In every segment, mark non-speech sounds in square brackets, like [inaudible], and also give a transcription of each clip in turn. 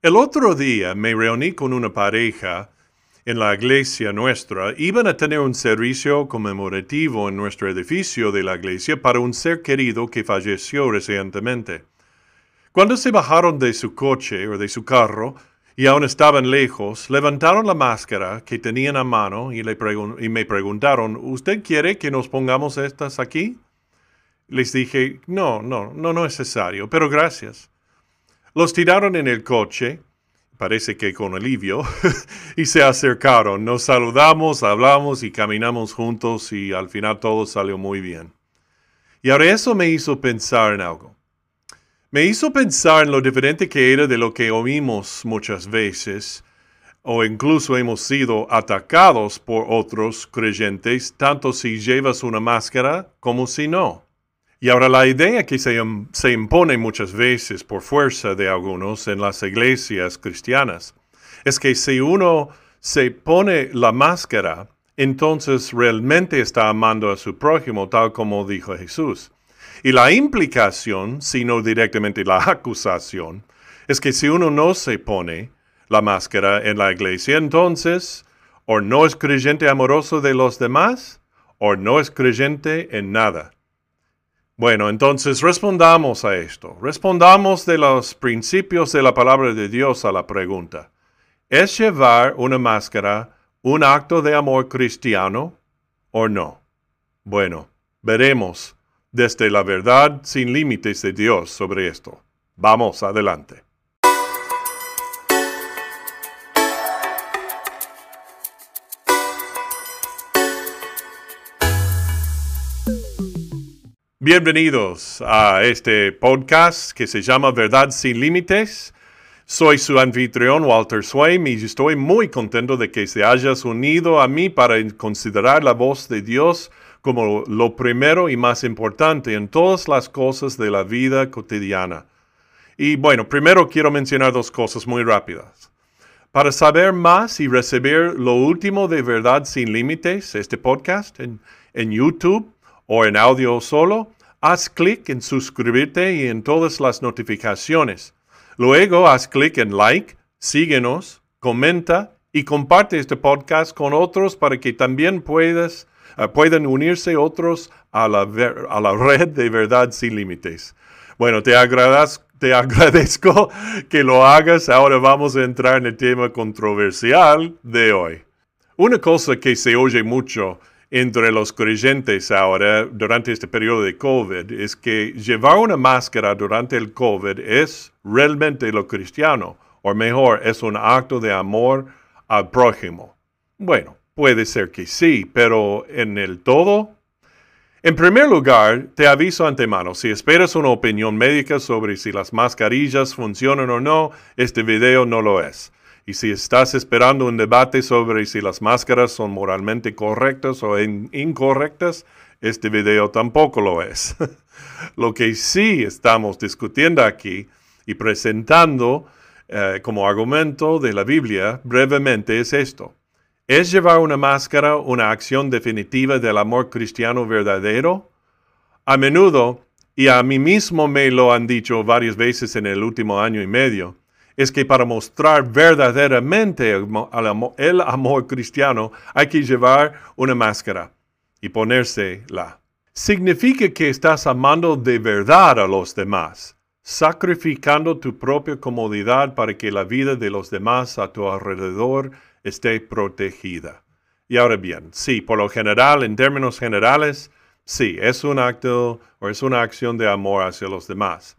El otro día me reuní con una pareja en la iglesia nuestra. Iban a tener un servicio conmemorativo en nuestro edificio de la iglesia para un ser querido que falleció recientemente. Cuando se bajaron de su coche o de su carro y aún estaban lejos, levantaron la máscara que tenían a mano y, y me preguntaron, ¿usted quiere que nos pongamos estas aquí? Les dije, no, no, no, no es necesario, pero gracias. Los tiraron en el coche, parece que con alivio, [laughs] y se acercaron. Nos saludamos, hablamos y caminamos juntos y al final todo salió muy bien. Y ahora eso me hizo pensar en algo. Me hizo pensar en lo diferente que era de lo que oímos muchas veces, o incluso hemos sido atacados por otros creyentes, tanto si llevas una máscara como si no. Y ahora la idea que se, se, impone muchas veces por fuerza de algunos en las iglesias cristianas es que si uno se pone la máscara, entonces realmente está amando a su prójimo tal como dijo Jesús. Y la implicación, sino directamente la acusación, es que si uno no se pone la máscara en la iglesia, entonces o no es creyente amoroso de los demás, o no es creyente en nada. Bueno, entonces respondamos a esto. Respondamos de los principios de la palabra de Dios a la pregunta. ¿Es llevar una máscara un acto de amor cristiano o no? Bueno, veremos desde la verdad sin límites de Dios sobre esto. Vamos adelante. Bienvenidos a este podcast que se llama Verdad sin Límites. Soy su anfitrión Walter Swain y estoy muy contento de que se hayas unido a mí para considerar la voz de Dios como lo primero y más importante en todas las cosas de la vida cotidiana. Y bueno, primero quiero mencionar dos cosas muy rápidas. Para saber más y recibir lo último de Verdad sin Límites, este podcast en, en YouTube o en audio solo, haz clic en suscribirte y en todas las notificaciones. Luego haz clic en like, síguenos, comenta y comparte este podcast con otros para que también puedas eh, pueden unirse otros a la, a la red de verdad sin límites. Bueno, te, te [laughs] agradezco que lo hagas. Ahora vamos a entrar en el tema controversial de hoy. Una cosa que se oye mucho entre los creyentes ahora durante este periodo de COVID es que llevar una máscara durante el COVID es realmente lo cristiano, o mejor, es un acto de amor al prójimo. Bueno, Puede ser que sí, pero en el todo. En primer lugar, te aviso antemano, si esperas una opinión médica sobre si las mascarillas funcionan o no, este video no lo es. Y si estás esperando un debate sobre si las máscaras son moralmente correctas o incorrectas, este video tampoco lo es. [laughs] lo que sí estamos discutiendo aquí y presentando eh, como argumento de la Biblia brevemente es esto. ¿Es llevar una máscara una acción definitiva del amor cristiano verdadero? A menudo, y a mí mismo me lo han dicho varias veces en el último año y medio, es que para mostrar verdaderamente el amor cristiano hay que llevar una máscara y ponérsela. Significa que estás amando de verdad a los demás, sacrificando tu propia comodidad para que la vida de los demás a tu alrededor esté protegida. Y ahora bien, sí, por lo general, en términos generales, sí, es un acto o es una acción de amor hacia los demás.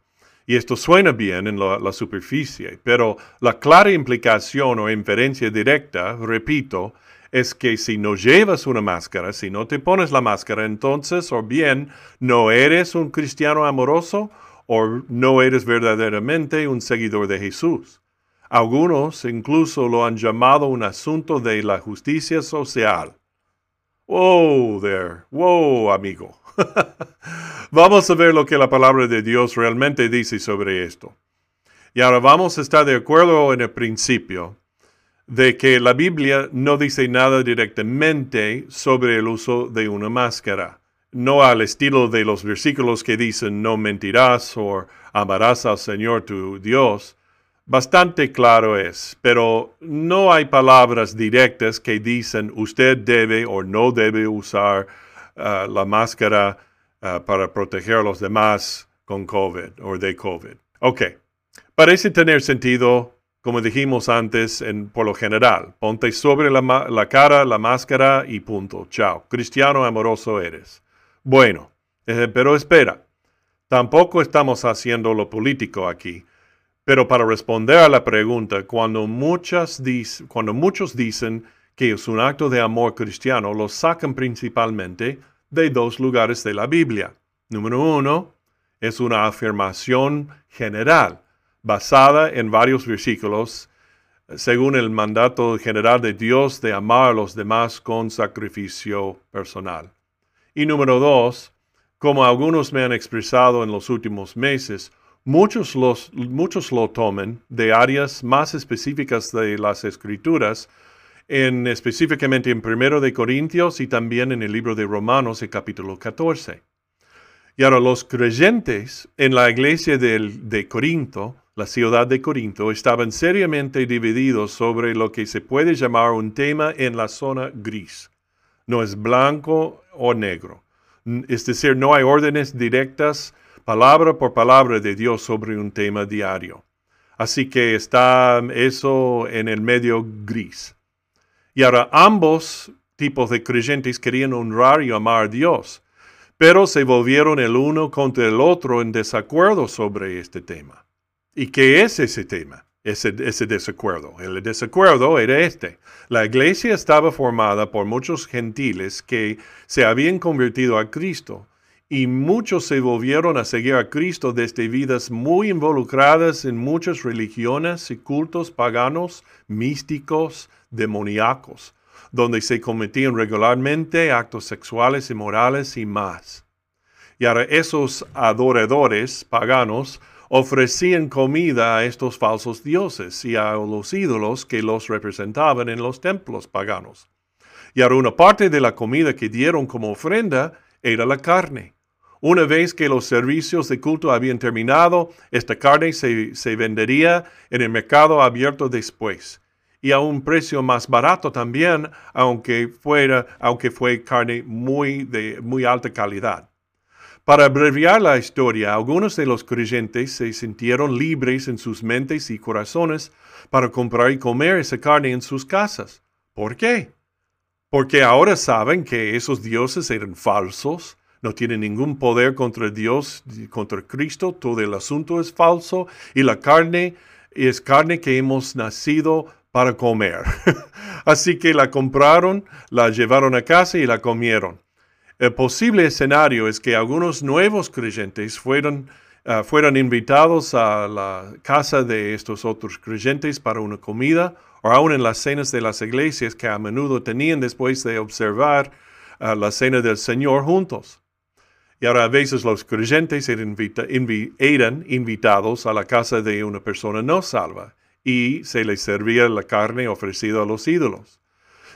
Y esto suena bien en la, superficie, pero la clara implicación o inferencia directa, repito, es que si no llevas una máscara, si no te pones la máscara, entonces o bien no eres un cristiano amoroso o no eres verdaderamente un seguidor de Jesús. Algunos incluso lo han llamado un asunto de la justicia social. Wow, there. Wow, amigo. [laughs] vamos a ver lo que la palabra de Dios realmente dice sobre esto. Y ahora vamos a estar de acuerdo en el principio de que la Biblia no dice nada directamente sobre el uso de una máscara. No al estilo de los versículos que dicen no mentirás o amarás al Señor tu Dios, Bastante claro es, pero no hay palabras directas que dicen usted debe o no debe usar uh, la máscara uh, para proteger a los demás con COVID o de COVID. Ok, parece tener sentido, como dijimos antes, en, por lo general. Ponte sobre la, la cara la máscara y punto. Chao. Cristiano amoroso eres. Bueno, eh, pero espera, tampoco estamos haciendo lo político aquí. Pero para responder a la pregunta, cuando, muchos dicen que es un acto de amor cristiano, lo sacan principalmente de dos lugares de la Biblia. Número uno, es una afirmación general, basada en varios versículos, según el mandato general de Dios de amar a los demás con sacrificio personal. Y número dos, como algunos me han expresado en los últimos meses, muchos, los, muchos lo toman de áreas más específicas de las escrituras, en, específicamente en 1 de Corintios y también en el libro de Romanos, el capítulo 14. Y ahora los creyentes en la iglesia de, de Corinto, la ciudad de Corinto, estaban seriamente divididos sobre lo que se puede llamar un tema en la zona gris. No es blanco o negro es decir, no hay órdenes directas, palabra por palabra de Dios sobre un tema diario. Así que está eso en el medio gris. Y ahora ambos tipos de creyentes querían honrar y amar a Dios, pero se volvieron el uno contra el otro en desacuerdo sobre este tema. ¿Y qué es ese tema? ese, desacuerdo. El desacuerdo era este. La iglesia estaba formada por muchos gentiles que se habían convertido a Cristo y muchos se volvieron a seguir a Cristo desde vidas muy involucradas en muchas religiones y cultos paganos, místicos, demoníacos, donde se cometían regularmente actos sexuales y morales y más. Y ahora esos adoradores paganos ofrecían comida a estos falsos dioses y a los ídolos que los representaban en los templos paganos. Y ahora una parte de la comida que dieron como ofrenda era la carne. Una vez que los servicios de culto habían terminado, esta carne se, vendería en el mercado abierto después y a un precio más barato también, aunque fuera, aunque fue carne muy de muy alta calidad. Para abreviar la historia, algunos de los creyentes se sintieron libres en sus mentes y corazones para comprar y comer esa carne en sus casas. ¿Por qué? Porque ahora saben que esos dioses eran falsos, no tienen ningún poder contra Dios, contra Cristo, todo el asunto es falso y la carne es carne que hemos nacido para comer. [laughs] Así que la compraron, la llevaron a casa y la comieron. El posible escenario es que algunos nuevos creyentes fueron, ah, fueron invitados a la casa de estos otros creyentes para una comida o aún en las cenas de las iglesias que a menudo tenían después de observar ah, la cena del Señor juntos. Y ahora a veces los creyentes eran, eran invitados a la casa de una persona no salva y se les servía la carne ofrecida a los ídolos.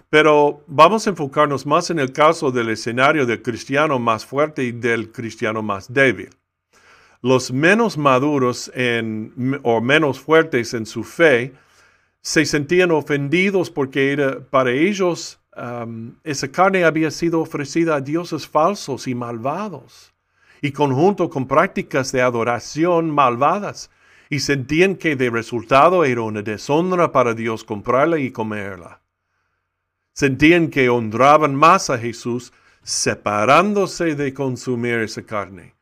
Pero vamos a enfocarnos más en el caso del escenario del cristiano más fuerte y del cristiano más débil. Los menos maduros o menos fuertes en su fe se sentían ofendidos porque para ellos esa carne había sido ofrecida a dioses falsos y malvados y conjunto con prácticas de adoración malvadas y sentían que de resultado era una deshonra para Dios comprarla y comerla. Sentían que honraban más a Jesús separándose de consumir esa carne.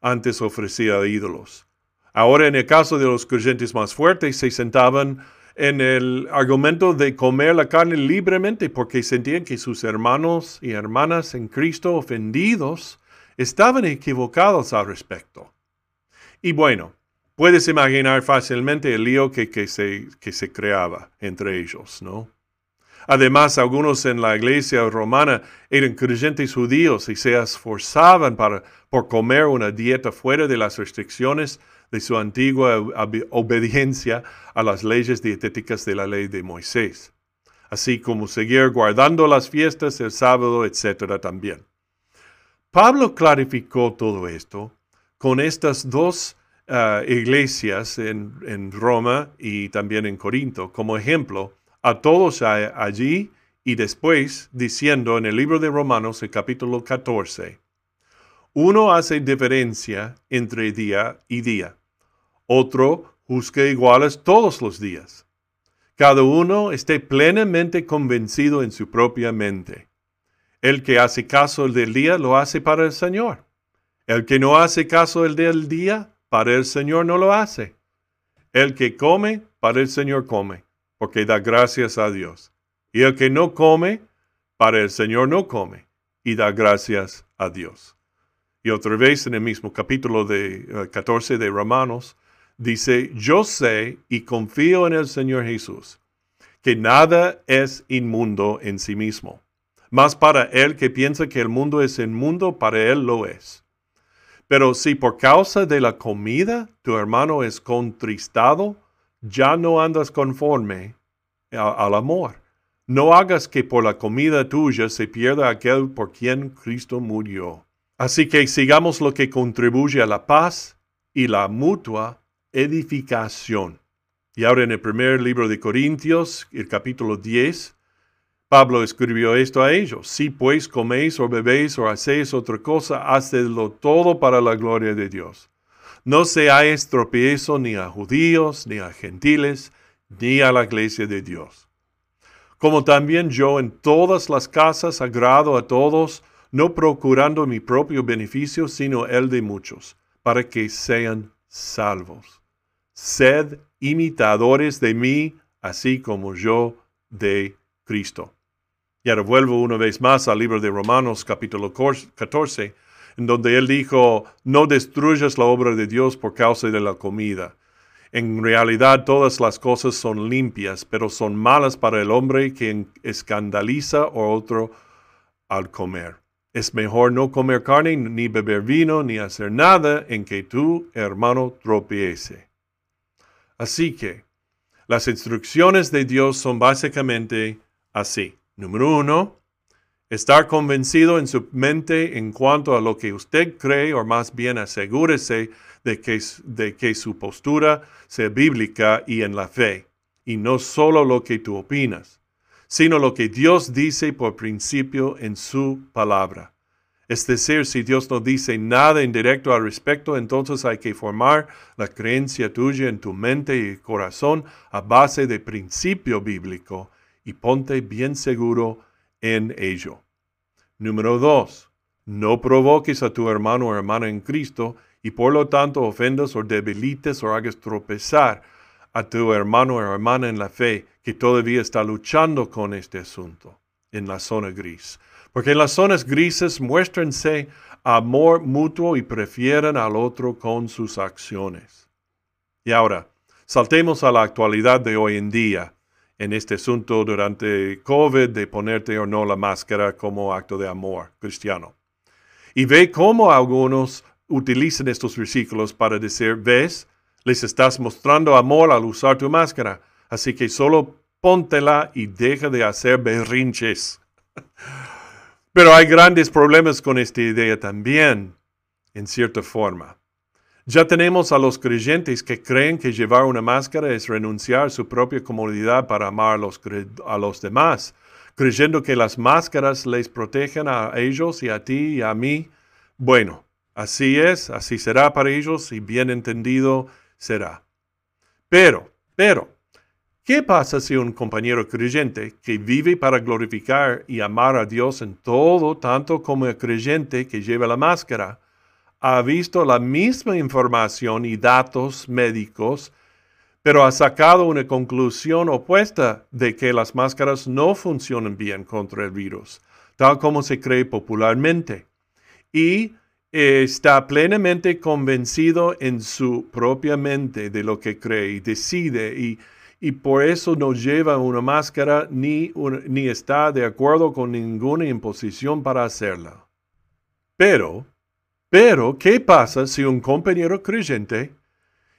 Antes ofrecía a ídolos. Ahora en el caso de los creyentes más fuertes se sentaban en el argumento de comer la carne libremente porque sentían que sus hermanos y hermanas en Cristo ofendidos estaban equivocados al respecto. Y bueno, puedes imaginar fácilmente el lío que, que, se, que se creaba entre ellos, ¿no? Además, algunos en la iglesia romana eran creyentes judíos y se esforzaban para, por comer una dieta fuera de las restricciones de su antigua obediencia a las leyes dietéticas de la ley de Moisés, así como seguir guardando las fiestas, el sábado, etc. también. Pablo clarificó todo esto con estas dos uh, iglesias en, en, Roma y también en Corinto como ejemplo a todos allí y después diciendo en el libro de Romanos, el capítulo 14, uno hace diferencia entre día y día, otro juzga iguales todos los días. Cada uno esté plenamente convencido en su propia mente. El que hace caso del día lo hace para el Señor. El que no hace caso del día, para el Señor no lo hace. El que come, para el Señor come, porque da gracias a Dios. Y el que no come, para el Señor no come, y da gracias a Dios. Y otra vez en el mismo capítulo de 14 eh, de Romanos, dice, yo sé y confío en el Señor Jesús, que nada es inmundo en sí mismo. Mas para el que piensa que el mundo es inmundo, para él lo es. Pero si por causa de la comida tu hermano es contristado, ya no andas conforme al amor. No hagas que por la comida tuya se pierda aquel por quien Cristo murió. Así que sigamos lo que contribuye a la paz y la mutua edificación. Y ahora en el primer libro de Corintios, el capítulo 10, Pablo escribió esto a ellos. Si pues coméis o bebéis o hacéis otra cosa, hacedlo todo para la gloria de Dios. No seáis tropiezo ni a judíos, ni a gentiles, ni a la iglesia de Dios. Como también yo en todas las casas agrado a todos, no procurando mi propio beneficio, sino el de muchos, para que sean salvos sed imitadores de mí, así como yo de Cristo. Y ahora vuelvo una vez más al libro de Romanos capítulo 14, en donde él dijo, no destruyas la obra de Dios por causa de la comida. En realidad todas las cosas son limpias, pero son malas para el hombre que escandaliza a otro al comer. Es mejor no comer carne, ni beber vino, ni hacer nada en que tu hermano tropiece. Así que las instrucciones de Dios son básicamente así. Número uno, estar convencido en su mente en cuanto a lo que usted cree, o más bien asegúrese de que, su postura sea bíblica y en la fe, y no solo lo que tú opinas, sino lo que Dios dice por principio en su palabra. Es decir, si Dios no dice nada indirecto al respecto, entonces hay que formar la creencia tuya en tu mente y corazón a base de principio bíblico y ponte bien seguro en ello. Número dos, no provoques a tu hermano o hermana en Cristo y por lo tanto ofendas o debilites o hagas tropezar a tu hermano o hermana en la fe que todavía está luchando con este asunto en la zona gris. Porque las zonas grises muéstrense amor mutuo y prefieren al otro con sus acciones. Y ahora, saltemos a la actualidad de hoy en día, en este asunto durante COVID de ponerte o no la máscara como acto de amor cristiano. Y ve cómo algunos utilizan estos versículos para decir, ves, les estás mostrando amor al usar tu máscara, así que solo póntela y deja de hacer berrinches. [laughs] Pero hay grandes problemas con esta idea también, en cierta forma. Ya tenemos a los creyentes que creen que llevar una máscara es renunciar a su propia comodidad para amar a los, a los demás, creyendo que las máscaras les protegen a ellos y a ti y a mí. Bueno, así es, así será para ellos y bien entendido será. Pero, pero, ¿Qué pasa si un compañero creyente que vive para glorificar y amar a Dios en todo, tanto como el creyente que lleva la máscara, ha visto la misma información y datos médicos, pero ha sacado una conclusión opuesta de que las máscaras no funcionan bien contra el virus, tal como se cree popularmente, y está plenamente convencido en su propia mente de lo que cree y decide y y por eso no lleva una máscara ni, ni está de acuerdo con ninguna imposición para hacerla. Pero, pero, ¿qué pasa si un compañero creyente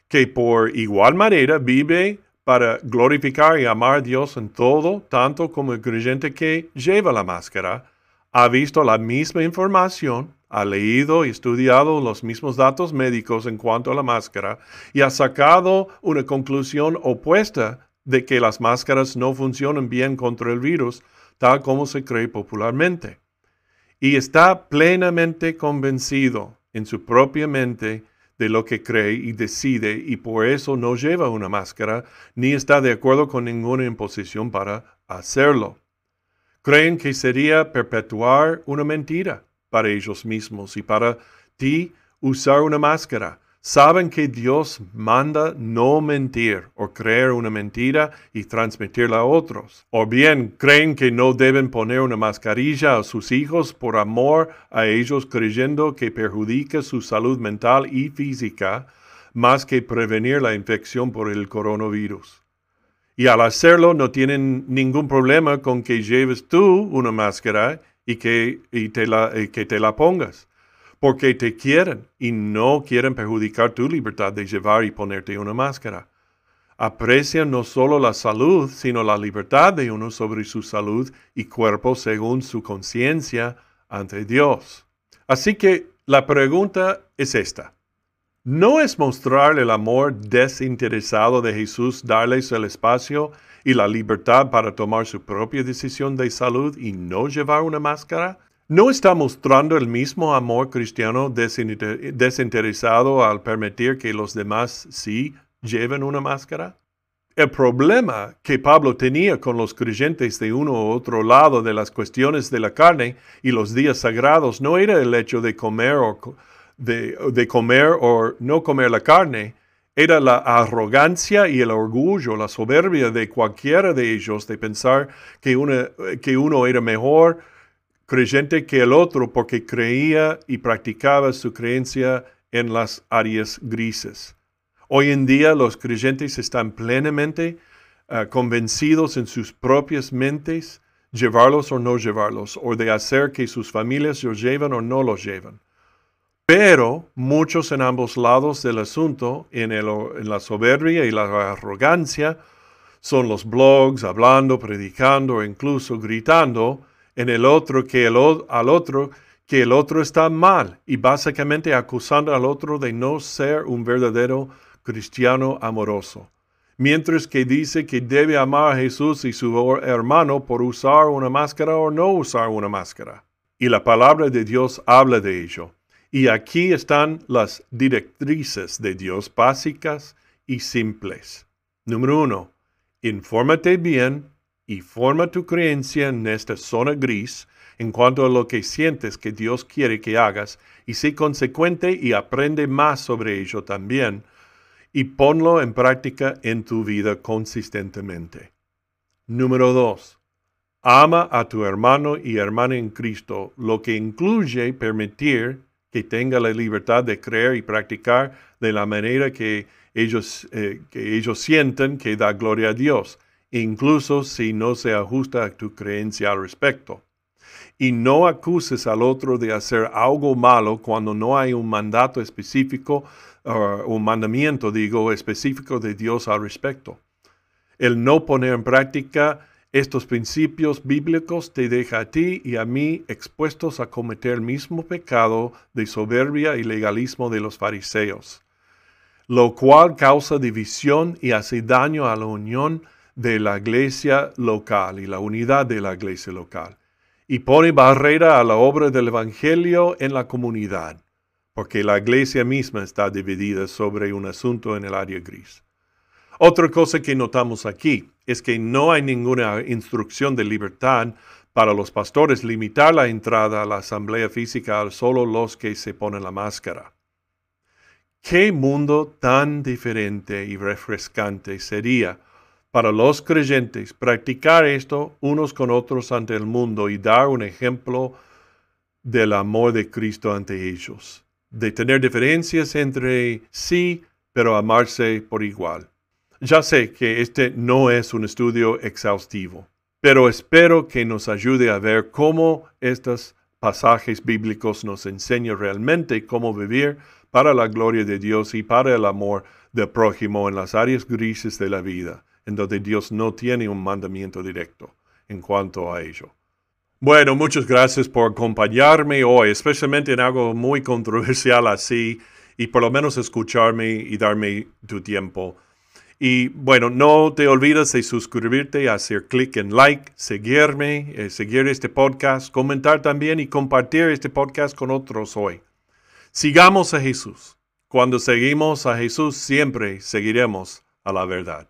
que por igual manera vive para glorificar y amar a Dios en todo, tanto como el creyente que lleva la máscara, ha visto la misma información, ha leído y estudiado los mismos datos médicos en cuanto a la máscara y ha sacado una conclusión opuesta de que las máscaras no funcionan bien contra el virus, tal como se cree popularmente. Y está plenamente convencido en su propia mente de lo que cree y decide y por eso no lleva una máscara ni está de acuerdo con ninguna imposición para hacerlo. Creen que sería perpetuar una mentira para ellos mismos y para ti usar una máscara. Saben que Dios manda no mentir o creer una mentira y transmitirla a otros. O bien creen que no deben poner una mascarilla a sus hijos por amor a ellos creyendo que perjudica su salud mental y física más que prevenir la infección por el coronavirus. Y al hacerlo no tienen ningún problema con que lleves tú una máscara y que, te, la, que te la pongas, porque te quieren y no quieren perjudicar tu libertad de llevar y ponerte una máscara. Aprecian no solo la salud, sino la libertad de uno sobre su salud y cuerpo según su conciencia ante Dios. Así que la pregunta es esta. ¿No es mostrar el amor desinteresado de Jesús darles el espacio y la libertad para tomar su propia decisión de salud y no llevar una máscara? ¿No está mostrando el mismo amor cristiano desinteresado al permitir que los demás sí lleven una máscara? El problema que Pablo tenía con los creyentes de uno u otro lado de las cuestiones de la carne y los días sagrados no era el hecho de comer o de, comer o no comer la carne, era la arrogancia y el orgullo, la soberbia de cualquiera de ellos de pensar que, que uno era mejor creyente que el otro porque creía y practicaba su creencia en las áreas grises. Hoy en día los creyentes están plenamente ah, convencidos en sus propias mentes, llevarlos o no llevarlos, o de hacer que sus familias los lleven o no los lleven. Pero muchos en ambos lados del asunto, en, la soberbia y la arrogancia, son los blogs hablando, predicando, incluso gritando en el otro que el, al otro que el otro está mal y básicamente acusando al otro de no ser un verdadero cristiano amoroso. Mientras que dice que debe amar a Jesús y su hermano por usar una máscara o no usar una máscara. Y la palabra de Dios habla de ello. Y aquí están las directrices de Dios básicas y simples. Número uno, infórmate bien y forma tu creencia en esta zona gris en cuanto a lo que sientes que Dios quiere que hagas y sé consecuente y aprende más sobre ello también y ponlo en práctica en tu vida consistentemente. Número dos, ama a tu hermano y hermana en Cristo, lo que incluye permitir que tenga la libertad de creer y practicar de la manera que ellos, eh, que ellos sienten que da gloria a Dios, incluso si no se ajusta a tu creencia al respecto. Y no acuses al otro de hacer algo malo cuando no hay un mandato específico, o un mandamiento, digo, específico de Dios al respecto. El no poner en práctica estos principios bíblicos te deja a ti y a mí expuestos a cometer el mismo pecado de soberbia y legalismo de los fariseos, lo cual causa división y hace daño a la unión de la iglesia local y la unidad de la iglesia local, y pone barrera a la obra del Evangelio en la comunidad, porque la iglesia misma está dividida sobre un asunto en el área gris. Otra cosa que notamos aquí es que no hay ninguna instrucción de libertad para los pastores limitar la entrada a la asamblea física a solo los que se ponen la máscara. ¿Qué mundo tan diferente y refrescante sería para los creyentes practicar esto unos con otros ante el mundo y dar un ejemplo del amor de Cristo ante ellos, de tener diferencias entre sí, pero amarse por igual? Ya sé que este no es un estudio exhaustivo, pero espero que nos ayude a ver cómo estos pasajes bíblicos nos enseñan realmente cómo vivir para la gloria de Dios y para el amor del prójimo en las áreas grises de la vida, en donde Dios no tiene un mandamiento directo en cuanto a ello. Bueno, muchas gracias por acompañarme hoy, especialmente en algo muy controversial así, y por lo menos escucharme y darme tu tiempo. Y bueno, no te olvides de suscribirte, hacer clic en like, seguirme, eh, seguir este podcast, comentar también y compartir este podcast con otros hoy. Sigamos a Jesús. Cuando seguimos a Jesús, siempre seguiremos a la verdad.